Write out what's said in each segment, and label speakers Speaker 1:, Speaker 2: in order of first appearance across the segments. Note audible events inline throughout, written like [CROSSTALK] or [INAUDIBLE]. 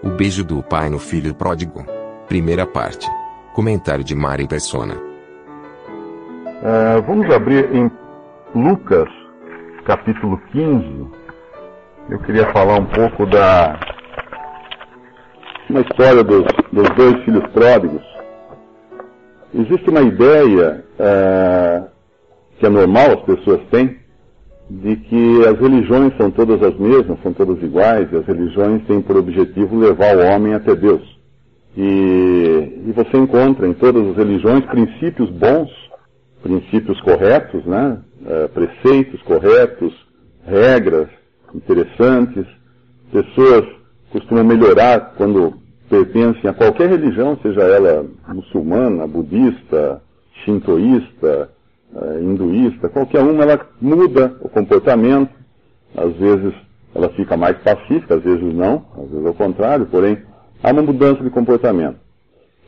Speaker 1: O beijo do pai no filho pródigo. Primeira parte. Comentário de Mari Persona.
Speaker 2: Ah, vamos abrir em Lucas, capítulo 15. Eu queria falar um pouco da uma história dos, dos dois filhos pródigos. Existe uma ideia ah, que é normal as pessoas têm de que as religiões são todas as mesmas, são todas iguais, e as religiões têm por objetivo levar o homem até Deus. E, e você encontra em todas as religiões princípios bons, princípios corretos, né? Eh, preceitos corretos, regras interessantes. Pessoas costumam melhorar quando pertencem a qualquer religião, seja ela muçulmana, budista, shintoísta, hinduísta, qualquer uma, ela muda o comportamento. Às vezes ela fica mais pacífica, às vezes não, às vezes ao contrário, porém há uma mudança de comportamento.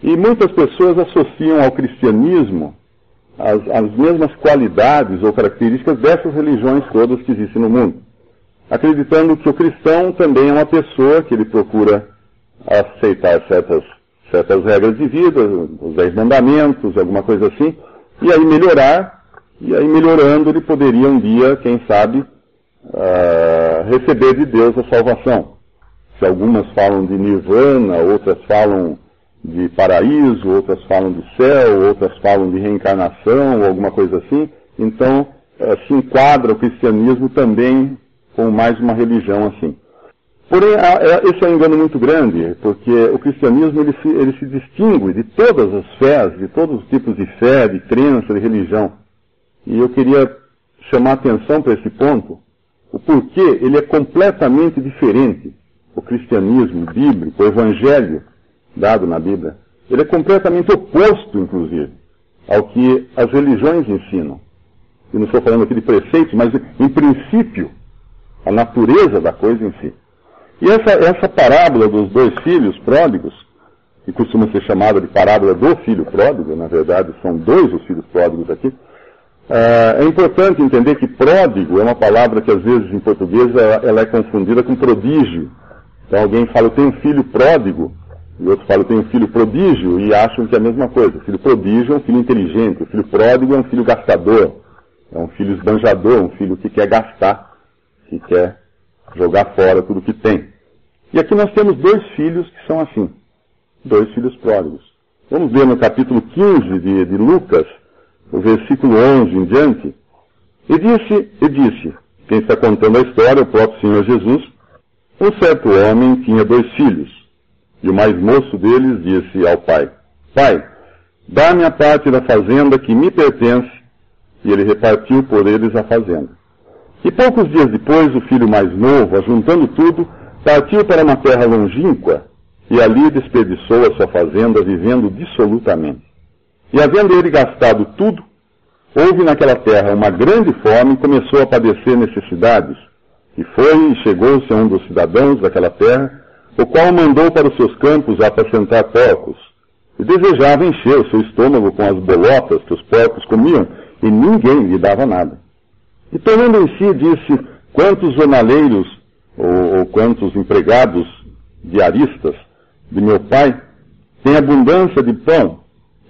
Speaker 2: E muitas pessoas associam ao cristianismo as, as mesmas qualidades ou características dessas religiões todas que existem no mundo acreditando que o cristão também é uma pessoa que ele procura aceitar certas, certas regras de vida, os dez mandamentos, alguma coisa assim, e aí melhorar, e aí melhorando ele poderia um dia, quem sabe, uh, receber de Deus a salvação. Se algumas falam de nirvana, outras falam de paraíso, outras falam de céu, outras falam de reencarnação, ou alguma coisa assim, então uh, se enquadra o cristianismo também como mais uma religião assim. Porém, esse é um engano muito grande, porque o cristianismo ele se, ele se distingue de todas as fés, de todos os tipos de fé, de crença, de religião. E eu queria chamar atenção para esse ponto, o porquê ele é completamente diferente. O cristianismo bíblico, o evangelho dado na Bíblia, ele é completamente oposto, inclusive, ao que as religiões ensinam. E não estou falando aqui de preceitos, mas em princípio, a natureza da coisa em si. E essa, essa parábola dos dois filhos pródigos, que costuma ser chamada de parábola do filho pródigo, na verdade são dois os filhos pródigos aqui, é, é importante entender que pródigo é uma palavra que às vezes em português ela, ela é confundida com prodígio. Então alguém fala, eu tenho um filho pródigo, e outro fala, eu tenho um filho prodígio, e acham que é a mesma coisa. O filho prodígio é um filho inteligente, o filho pródigo é um filho gastador, é um filho esbanjador, um filho que quer gastar que quer jogar fora tudo que tem. E aqui nós temos dois filhos que são assim, dois filhos pródigos. Vamos ver no capítulo 15 de, de Lucas, o versículo 11 em diante. E disse, e disse, quem está contando a história, o próprio Senhor Jesus, um certo homem tinha dois filhos, e o mais moço deles disse ao pai, Pai, dá-me a parte da fazenda que me pertence, e ele repartiu por eles a fazenda. E poucos dias depois, o filho mais novo, ajuntando tudo, partiu para uma terra longínqua e ali desperdiçou a sua fazenda, vivendo dissolutamente. E havendo ele gastado tudo, houve naquela terra uma grande fome e começou a padecer necessidades. E foi e chegou-se a um dos cidadãos daquela terra, o qual mandou para os seus campos apacentar porcos. E desejava encher o seu estômago com as bolotas que os porcos comiam, e ninguém lhe dava nada. E tornando em si, disse, quantos jornaleiros ou, ou quantos empregados diaristas de meu pai têm abundância de pão,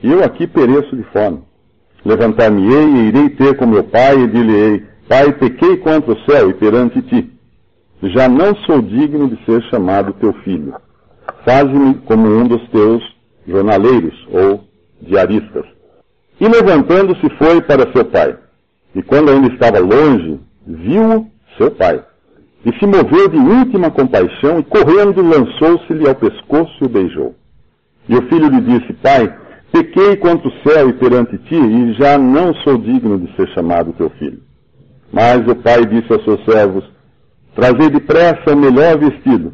Speaker 2: e eu aqui pereço de fome. Levantar-me-ei e irei ter com meu pai e dir-lhe-ei, Pai, pequei contra o céu e perante ti. Já não sou digno de ser chamado teu filho. Faze-me como um dos teus jornaleiros ou diaristas. E levantando-se foi para seu pai. E quando ainda estava longe, viu seu pai. E se moveu de íntima compaixão e correndo lançou-se-lhe ao pescoço e o beijou. E o filho lhe disse, pai, pequei contra o céu e perante ti, e já não sou digno de ser chamado teu filho. Mas o pai disse aos seus servos, Trazei depressa o melhor vestido,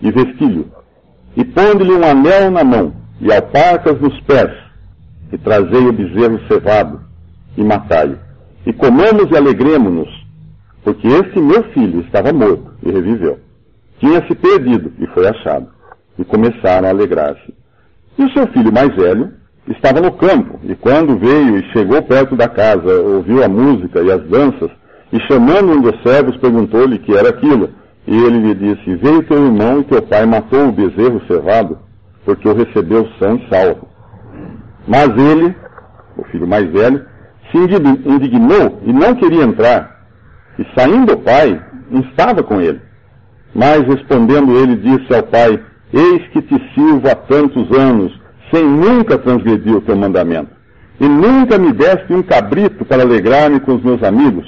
Speaker 2: e vestilho, e ponde-lhe um anel na mão, e alparcas nos pés, e trazei o bezerro cevado, e matai-o. E comamos e alegremos-nos, porque este meu filho estava morto e reviveu. Tinha-se perdido e foi achado. E começaram a alegrar-se. E o seu filho mais velho estava no campo, e quando veio e chegou perto da casa, ouviu a música e as danças, e chamando um dos servos, perguntou-lhe que era aquilo. E ele lhe disse, veio teu irmão e teu pai matou o bezerro cevado, porque o recebeu são e salvo. Mas ele, o filho mais velho, se indignou e não queria entrar. E saindo o pai, estava com ele. Mas respondendo ele, disse ao pai, Eis que te sirvo há tantos anos, sem nunca transgredir o teu mandamento. E nunca me deste um cabrito para alegrar-me com os meus amigos.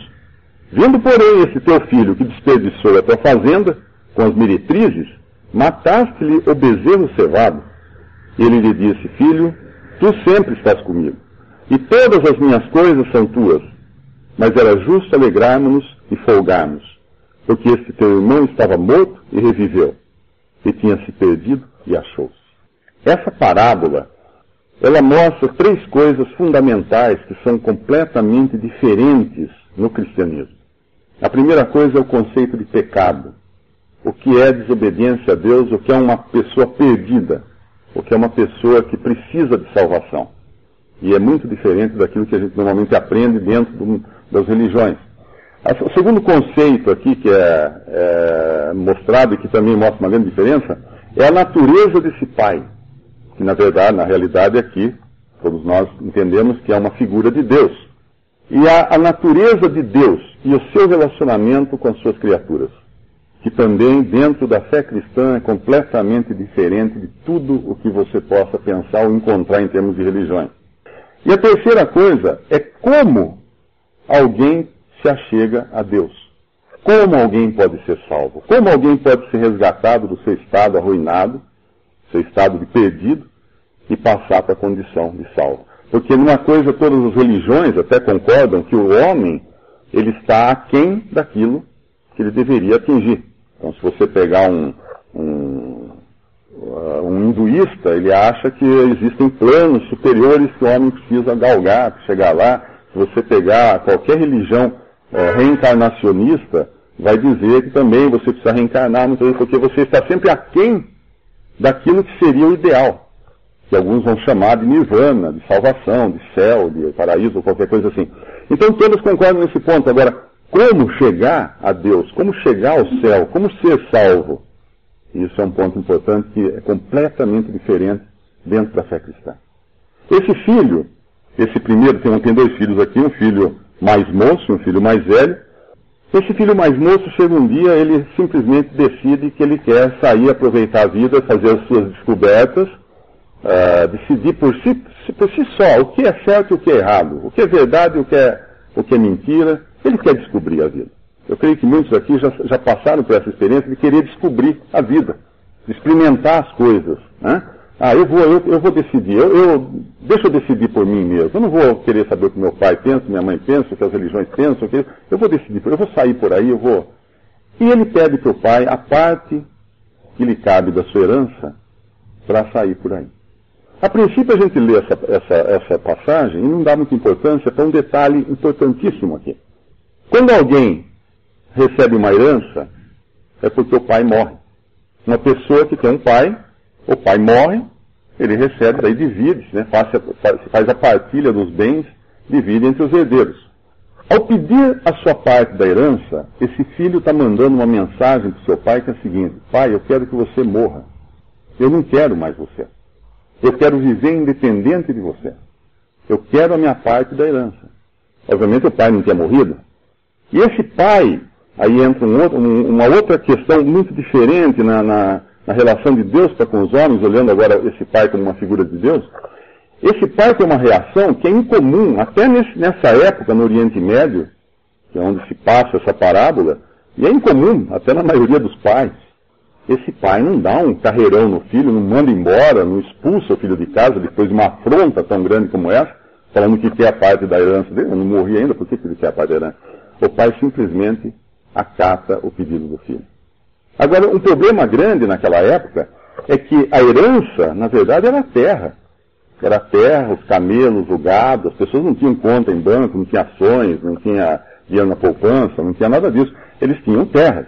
Speaker 2: Vendo, porém, esse teu filho que desperdiçou a tua fazenda com as meretrizes, mataste-lhe o bezerro cevado. Ele lhe disse, filho, tu sempre estás comigo, e todas as minhas coisas são tuas. Mas era justo alegrarmos-nos e folgarmos, porque este teu irmão estava morto e reviveu, e tinha se perdido e achou-se. Essa parábola, ela mostra três coisas fundamentais que são completamente diferentes no cristianismo. A primeira coisa é o conceito de pecado. O que é desobediência a Deus, o que é uma pessoa perdida, o que é uma pessoa que precisa de salvação. E é muito diferente daquilo que a gente normalmente aprende dentro do, das religiões. O segundo conceito aqui que é, é, mostrado e que também mostra uma grande diferença é a natureza desse pai, que na verdade, na realidade aqui, todos nós entendemos que é uma figura de Deus. E a, a natureza de Deus e o seu relacionamento com as suas criaturas, que também dentro da fé cristã é completamente diferente de tudo o que você possa pensar ou encontrar em termos de religiões. E a terceira coisa é como alguém se achega a Deus. Como alguém pode ser salvo? Como alguém pode ser resgatado do seu estado arruinado, seu estado de perdido, e passar para a condição de salvo? Porque numa coisa todas as religiões até concordam que o homem ele está aquém daquilo que ele deveria atingir. Então se você pegar um, um, uh, um hinduísta, ele acha que existem planos superiores que o homem precisa galgar chegar lá. Se você pegar qualquer religião uh, reencarnacionista, vai dizer que também você precisa reencarnar, porque você está sempre aquém daquilo que seria o ideal que alguns vão chamar de nirvana, de salvação, de céu, de paraíso, ou qualquer coisa assim. Então todos concordam nesse ponto. Agora, como chegar a Deus? Como chegar ao céu? Como ser salvo? Isso é um ponto importante que é completamente diferente dentro da fé cristã. Esse filho, esse primeiro, tem, tem dois filhos aqui, um filho mais moço um filho mais velho. Esse filho mais moço, chega um dia, ele simplesmente decide que ele quer sair, aproveitar a vida, fazer as suas descobertas, uh, decidir por si, por si só o que é certo e o que é errado, o que é verdade e o que é, o que é mentira. Ele quer descobrir a vida. Eu creio que muitos aqui já, já passaram por essa experiência de querer descobrir a vida, de experimentar as coisas. Né? Ah, eu vou, eu, eu vou decidir, eu, eu, deixa eu decidir por mim mesmo. Eu não vou querer saber o que meu pai pensa, minha mãe pensa, o que as religiões pensam, que, eu vou decidir, eu vou sair por aí, eu vou. E ele pede para o pai a parte que lhe cabe da sua herança para sair por aí. A princípio a gente lê essa, essa, essa passagem e não dá muita importância para um detalhe importantíssimo aqui. Quando alguém recebe uma herança, é porque o pai morre. Uma pessoa que tem um pai, o pai morre, ele recebe, daí divide, né, faz, faz a partilha dos bens, divide entre os herdeiros. Ao pedir a sua parte da herança, esse filho está mandando uma mensagem para o seu pai que é a seguinte: Pai, eu quero que você morra. Eu não quero mais você. Eu quero viver independente de você. Eu quero a minha parte da herança. Obviamente o pai não tinha morrido. E esse pai, aí entra um outro, um, uma outra questão muito diferente na, na, na relação de Deus para com os homens, olhando agora esse pai como uma figura de Deus. Esse pai tem uma reação que é incomum, até nesse, nessa época no Oriente Médio, que é onde se passa essa parábola, e é incomum, até na maioria dos pais. Esse pai não dá um carreirão no filho, não manda embora, não expulsa o filho de casa depois de uma afronta tão grande como essa, falando que quer a parte da herança dele. Eu não morri ainda, por que ele quer a parte da herança? O pai simplesmente acata o pedido do filho. Agora, um problema grande naquela época é que a herança, na verdade, era a terra. Era a terra, os camelos, o gado, as pessoas não tinham conta em banco, não tinham ações, não tinha dinheiro na poupança, não tinha nada disso. Eles tinham terras.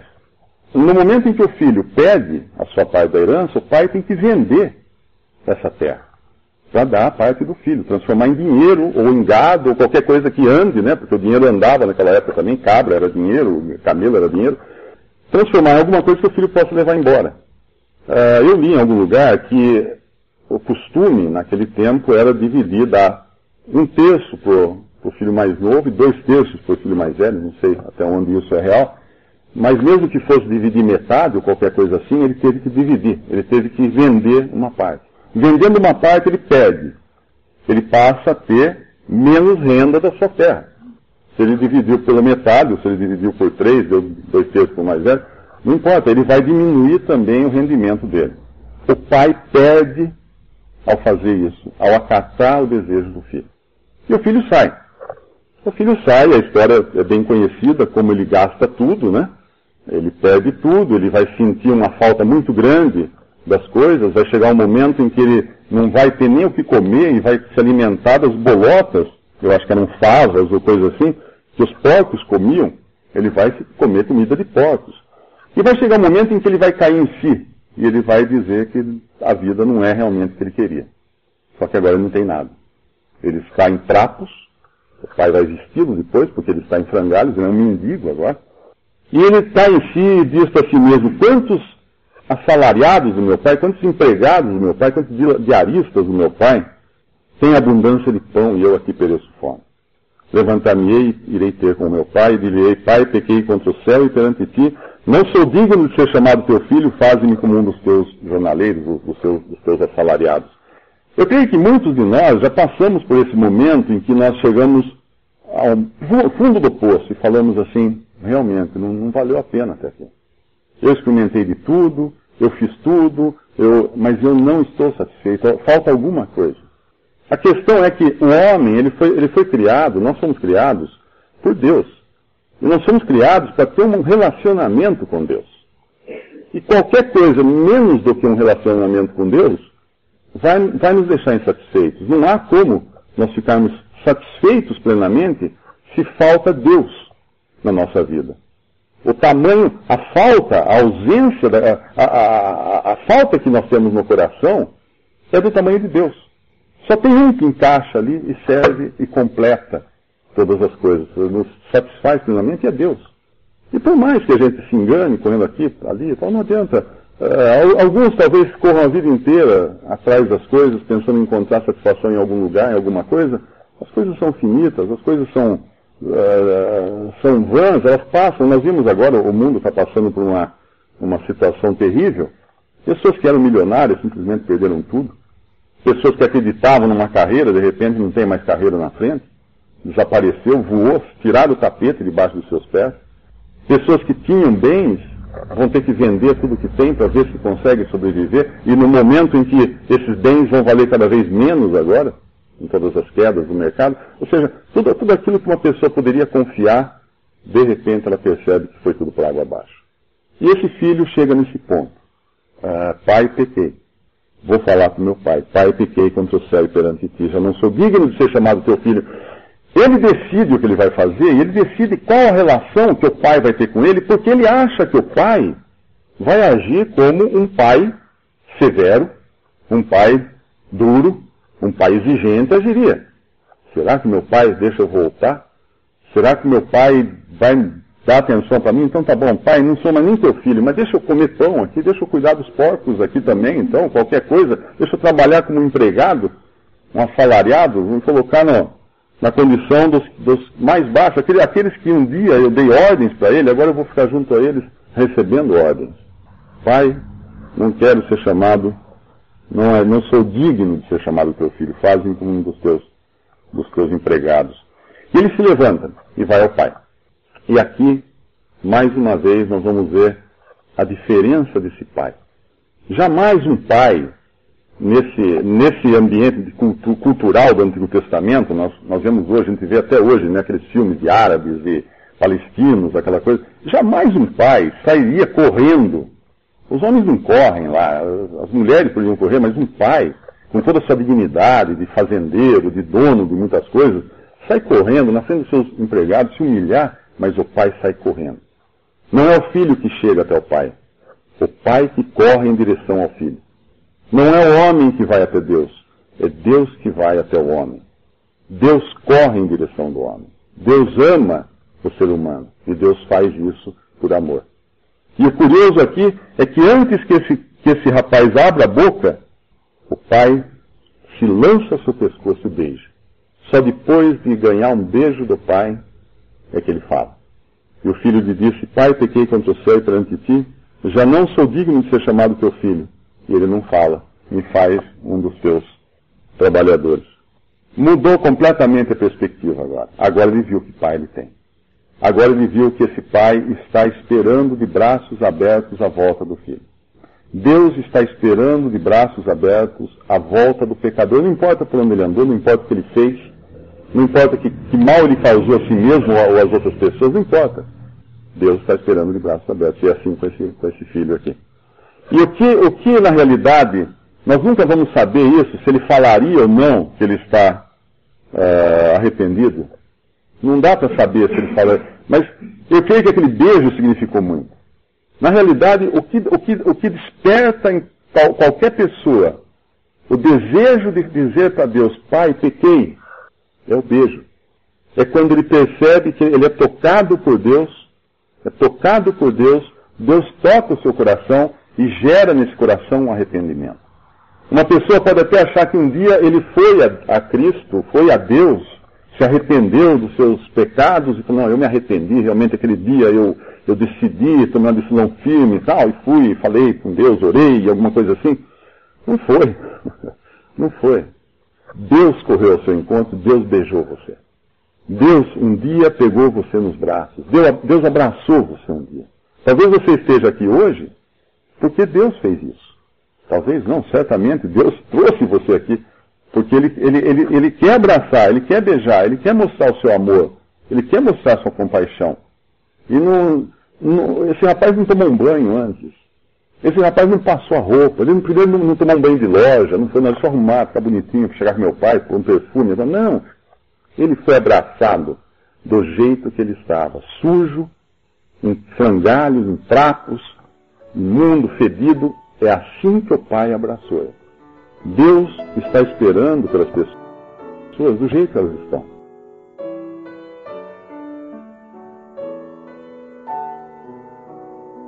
Speaker 2: No momento em que o filho pede a sua parte da herança, o pai tem que vender essa terra para dar a parte do filho, transformar em dinheiro ou em gado ou qualquer coisa que ande, né? Porque o dinheiro andava naquela época também, cabra era dinheiro, camelo era dinheiro. Transformar em alguma coisa que o filho possa levar embora. Uh, eu li em algum lugar que o costume naquele tempo era dividir, dar um terço para o filho mais novo e dois terços para o filho mais velho, não sei até onde isso é real. Mas mesmo que fosse dividir metade ou qualquer coisa assim, ele teve que dividir, ele teve que vender uma parte. Vendendo uma parte, ele perde. Ele passa a ter menos renda da sua terra. Se ele dividiu pela metade, ou se ele dividiu por três, deu dois terços por mais velho, não importa, ele vai diminuir também o rendimento dele. O pai perde ao fazer isso, ao acatar o desejo do filho. E o filho sai. O filho sai, a história é bem conhecida, como ele gasta tudo, né? Ele perde tudo, ele vai sentir uma falta muito grande das coisas, vai chegar um momento em que ele não vai ter nem o que comer e vai se alimentar das bolotas, eu acho que eram favas ou coisa assim, que os porcos comiam, ele vai comer comida de porcos. E vai chegar um momento em que ele vai cair em si, e ele vai dizer que a vida não é realmente o que ele queria. Só que agora ele não tem nada. Ele está em trapos, o pai vai vesti-lo depois, porque ele está em frangalhos, ele é um mendigo agora. E ele está em si e diz para si mesmo, quantos assalariados do meu pai, quantos empregados do meu pai, quantos diaristas do meu pai têm abundância de pão e eu aqui pereço fome. Levantar-me-ei irei ter com meu pai, e direi, pai, pequei contra o céu e perante ti, não sou digno de ser chamado teu filho, faze-me como um dos teus jornaleiros, dos teus, dos teus assalariados. Eu creio que muitos de nós já passamos por esse momento em que nós chegamos ao fundo do poço e falamos assim, realmente, não, não valeu a pena até aqui. Eu experimentei de tudo, eu fiz tudo, eu, mas eu não estou satisfeito, falta alguma coisa. A questão é que o homem, ele foi, ele foi criado, nós somos criados por Deus. E nós somos criados para ter um relacionamento com Deus. E qualquer coisa menos do que um relacionamento com Deus vai, vai nos deixar insatisfeitos. Não há como nós ficarmos satisfeitos plenamente se falta Deus na nossa vida. O tamanho, a falta, a ausência, a, a, a, a falta que nós temos no coração é do tamanho de Deus. Só tem um que encaixa ali e serve e completa todas as coisas. Nos satisfaz plenamente é Deus. E por mais que a gente se engane correndo aqui, ali, tal, não adianta. Uh, alguns talvez corram a vida inteira atrás das coisas, pensando em encontrar satisfação em algum lugar, em alguma coisa. As coisas são finitas, as coisas são uh, são vãs, elas passam. Nós vimos agora, o mundo está passando por uma, uma situação terrível. Pessoas que eram milionárias simplesmente perderam tudo. Pessoas que acreditavam numa carreira, de repente não tem mais carreira na frente. Desapareceu, voou, tiraram o tapete debaixo dos seus pés. Pessoas que tinham bens vão ter que vender tudo que tem para ver se conseguem sobreviver. E no momento em que esses bens vão valer cada vez menos agora, em todas as quedas do mercado. Ou seja, tudo, tudo aquilo que uma pessoa poderia confiar, de repente ela percebe que foi tudo por água abaixo. E esse filho chega nesse ponto. Uh, pai, pequei. Vou falar com meu pai. Pai, pequei contra o céu e perante ti. Já não sou digno de ser chamado teu filho. Ele decide o que ele vai fazer e ele decide qual a relação que o pai vai ter com ele, porque ele acha que o pai vai agir como um pai severo, um pai duro, um pai exigente agiria. Será que meu pai deixa eu voltar? Será que meu pai vai dar atenção para mim? Então tá bom, pai, não sou mais nem teu filho, mas deixa eu comer pão aqui, deixa eu cuidar dos porcos aqui também, então, qualquer coisa, deixa eu trabalhar como empregado, um assalariado, vou colocar no, na condição dos, dos mais baixos, aqueles, aqueles que um dia eu dei ordens para ele, agora eu vou ficar junto a eles recebendo ordens. Pai, não quero ser chamado não, é, não sou digno de ser chamado teu filho, fazem como um dos teus, dos teus empregados. E ele se levanta e vai ao pai. E aqui, mais uma vez, nós vamos ver a diferença desse pai. Jamais um pai, nesse, nesse ambiente cultu, cultural do Antigo Testamento, nós, nós vemos hoje, a gente vê até hoje, né, aqueles filmes de árabes, de palestinos, aquela coisa. Jamais um pai sairia correndo. Os homens não correm lá, as mulheres podiam correr, mas um pai, com toda a sua dignidade de fazendeiro, de dono de muitas coisas, sai correndo, na frente dos seus empregados, se humilhar, mas o pai sai correndo. Não é o filho que chega até o pai, o pai que corre em direção ao filho. Não é o homem que vai até Deus, é Deus que vai até o homem. Deus corre em direção do homem. Deus ama o ser humano e Deus faz isso por amor. E o curioso aqui é que antes que esse, que esse rapaz abra a boca, o pai se lança ao seu pescoço e beija. Só depois de ganhar um beijo do pai é que ele fala. E o filho lhe disse, pai, pequei contra o céu e perante ti, já não sou digno de ser chamado teu filho. E ele não fala, me faz um dos teus trabalhadores. Mudou completamente a perspectiva agora. Agora ele viu que pai ele tem. Agora ele viu que esse pai está esperando de braços abertos a volta do filho. Deus está esperando de braços abertos a volta do pecador. Não importa por onde ele andou, não importa o que ele fez, não importa que, que mal ele causou a si mesmo ou às outras pessoas, não importa. Deus está esperando de braços abertos. E é assim com esse, com esse filho aqui. E o que, o que, na realidade, nós nunca vamos saber isso, se ele falaria ou não que ele está uh, arrependido. Não dá para saber se ele fala. Mas eu creio que aquele beijo significou muito. Na realidade, o que, o que, o que desperta em qual, qualquer pessoa o desejo de dizer para Deus, Pai, pequei, é o beijo. É quando ele percebe que ele é tocado por Deus, é tocado por Deus, Deus toca o seu coração e gera nesse coração um arrependimento. Uma pessoa pode até achar que um dia ele foi a, a Cristo, foi a Deus, se arrependeu dos seus pecados e falou, não, eu me arrependi, realmente aquele dia eu, eu decidi, tomei uma decisão firme e tal, e fui, falei com Deus, orei, alguma coisa assim. Não foi. [LAUGHS] Não foi. Deus correu ao seu encontro, Deus beijou você. Deus um dia pegou você nos braços. Deus, abraçou você um dia. Talvez você esteja aqui hoje porque Deus fez isso. Talvez não, certamente Deus trouxe você aqui porque ele, ele, ele, ele quer abraçar, ele quer beijar, ele quer mostrar o seu amor, ele quer mostrar a sua compaixão. E não, não, esse rapaz não tomou um banho antes. Esse rapaz não passou a roupa, ele primeiro não, não tomou um banho de loja, não foi nada, só arrumar, ficar bonitinho, chegar com meu pai, com um perfume. Não, ele foi abraçado do jeito que ele estava, sujo, em frangalhos, em trapos, imundo, fedido. É assim que o pai abraçou. Deus está esperando pelas pessoas do jeito que elas estão.